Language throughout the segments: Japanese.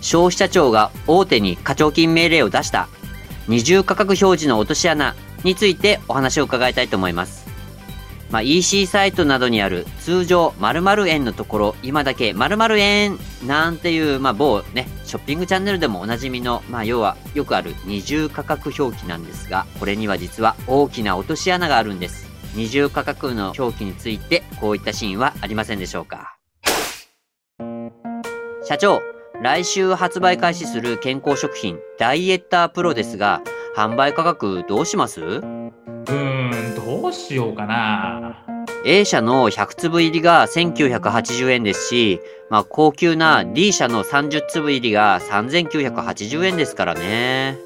消費者庁が大手に課徴金命令を出した二重価格表示の落とし穴についてお話を伺いたいと思います。まあ、EC サイトなどにある通常〇〇円のところ、今だけ〇〇円なんていう、まあ、某ね、ショッピングチャンネルでもおなじみの、まあ、要はよくある二重価格表記なんですが、これには実は大きな落とし穴があるんです。二重価格の表記についてこういったシーンはありませんでしょうか社長、来週発売開始する健康食品ダイエッタープロですが、販売価格どうします？うーん、どうしようかな。A 社の100粒入りが1980円ですし、まあ高級な D 社の30粒入りが3980円ですからね。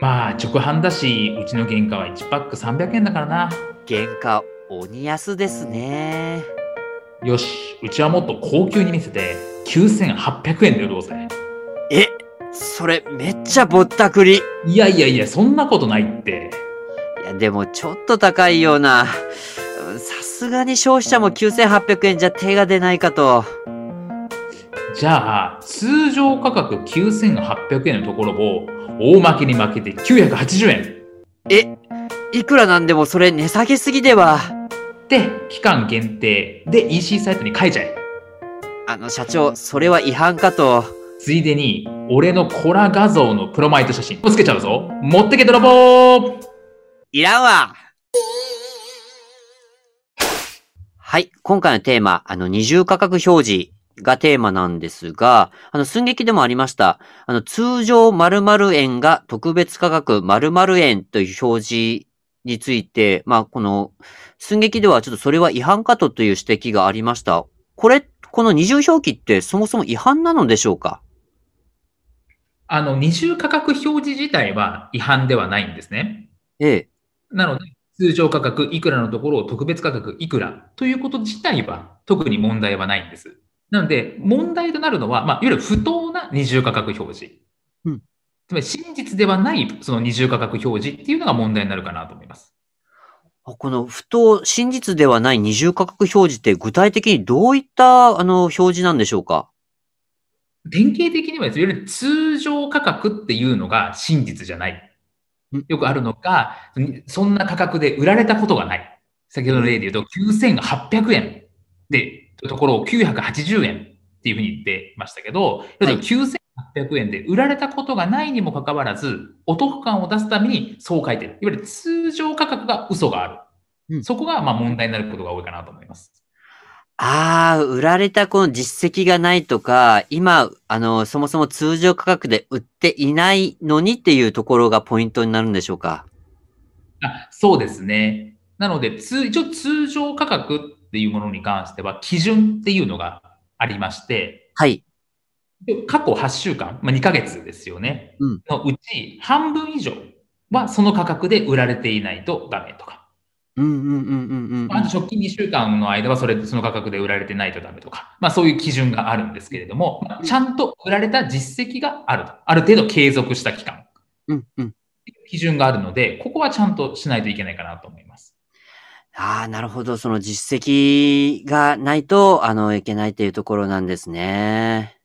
まあ、直販だし、うちの原価は1パック300円だからな。原価鬼安ですね。よし、うちはもっと高級に見せて、9800円で売ろうぜ。え、それめっちゃぼったくり。いいやいやいや、そんなことないって。やでもちょっと高いような。うんさすがに消費者も9800円じゃ手が出ないかと。じゃあ、通常価格9800円のところを、大負けに負けて980円。え、いくらなんでもそれ値下げすぎでは。で、期間限定で EC サイトに書いちゃえ。あの社長、それは違反かと。ついでに、俺のコラ画像のプロマイド写真をつけちゃうぞ。持ってけ泥棒いらんわはい。今回のテーマ、あの、二重価格表示がテーマなんですが、あの、寸劇でもありました。あの、通常〇〇円が特別価格〇〇円という表示について、まあ、この、寸劇ではちょっとそれは違反かとという指摘がありました。これ、この二重表記ってそもそも違反なのでしょうか？あの、二重価格表示自体は違反ではないんですね。ええ。なので、通常価格いくらのところを特別価格いくらということ自体は特に問題はないんです。なので、問題となるのは、まあ、いわゆる不当な二重価格表示。うんつまり真実ではないその二重価格表示っていうのが問題になるかなと思います。この不当、真実ではない二重価格表示って具体的にどういったあの表示なんでしょうか？典型的にはですねいわゆる通常価格っていうのが真実じゃないん。よくあるのが、そんな価格で売られたことがない。先ほどの例で言うと、9800円で、ところを980円っていうふうに言ってましたけど、はい9800円で売られたことがないにもかかわらず、お得感を出すためにそう書いてる。いわゆる通常価格が嘘がある。うんそこがまあ問題になることが多いかなと思います。ああ、売られたこの実績がないとか、今、あの、そもそも通常価格で売っていないのにっていうところがポイントになるんでしょうか？あそうですね。なので、通一応通常価格っていうものに関しては、基準っていうのがありまして、はい。で過去8週間、まあ、2ヶ月ですよね。うんのうち半分以上はその価格で売られていないとダメとか。うんうんうんうんうんうん。あと直近2週間の間はそれ、その価格で売られてないとダメとか。まあそういう基準があるんですけれども、まあちゃんと売られた実績があると。ある程度継続した期間。うんうん。基準があるので、ここはちゃんとしないといけないかなと思います。ああ、なるほど。その実績がないと、あの、いけないっていうところなんですね。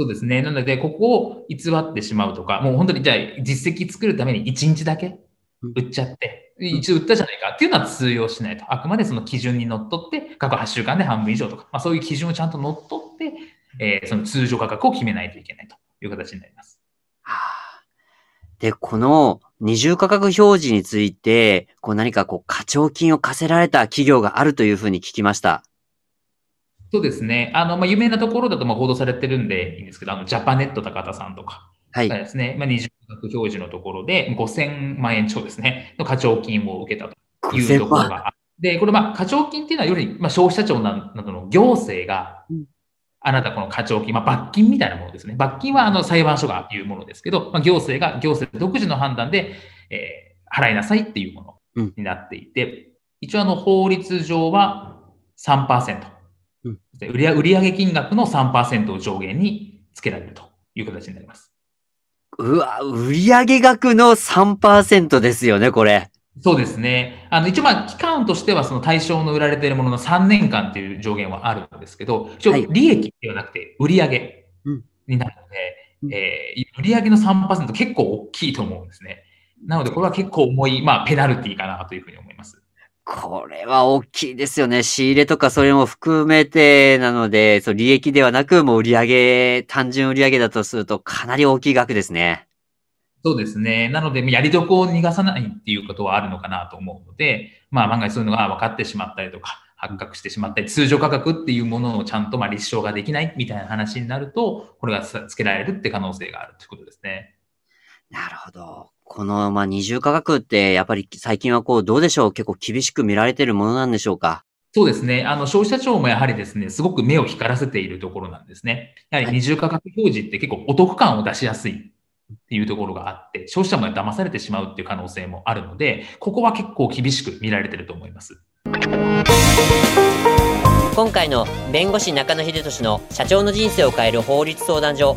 そうですね。なので、ここを偽ってしまうとか、もう本当にじゃあ実績作るために1日だけ売っちゃって、一応売ったじゃないかっていうのは通用しないと。あくまでその基準にのっとって、過去8週間で半分以上とか、まあ、そういう基準をちゃんとのっとって、えーその通常価格を決めないといけないという形になります。はあで、この二重価格表示について、こう何かこう課徴金を課せられた企業があるというふうに聞きました。そうですね。あの、まあ、有名なところだとまあ報道されてるんでいいんですけど、あの、ジャパネット高田さんとか、はい。ですね、まあ、二重価格表示のところで5000万円超ですね、の課徴金を受けたというところがあって、これ、まあ、課徴金っていうのはより、まあ、消費者庁ななどの行政がうんあなたこの課徴金、まあ、罰金みたいなものですね。罰金はあの裁判所が言うものですけど、まあ、行政が行政独自の判断で、えー、払いなさいっていうものになっていて、うん、一応あの法律上は3%。うん、売上金額の3%を上限につけられるという形になります。うわ、売上額の3%ですよね、これ。そうですね。あの、一応まあ、期間としてはその対象の売られているものの3年間っていう上限はあるんですけど、一応利益ではなくて売上になるので、うん、えー、売上の3%結構大きいと思うんですね。なので、これは結構重い、まあ、ペナルティかなというふうに思います。これは大きいですよね。仕入れとかそれも含めてなので、そう利益ではなく、もう売上、単純売上だとするとかなり大きい額ですね。そうですね。なので、やりどこを逃がさないっていうことはあるのかなと思うので、まあ、万が一そういうのが分かってしまったりとか、発覚してしまったり、通常価格っていうものをちゃんとまあ立証ができないみたいな話になると、これがつけられるって可能性があるということですね。なるほど。この、まあ、二重価格って、やっぱり最近はこう、どうでしょう？結構厳しく見られているものなんでしょうか？そうですね。あの、消費者庁もやはりですね、すごく目を光らせているところなんですね。やはり二重価格表示って結構お得感を出しやすいっていうところがあって、消費者も騙されてしまうっていう可能性もあるので、ここは結構厳しく見られてると思います。今回の弁護士中野秀俊の社長の人生を変える法律相談所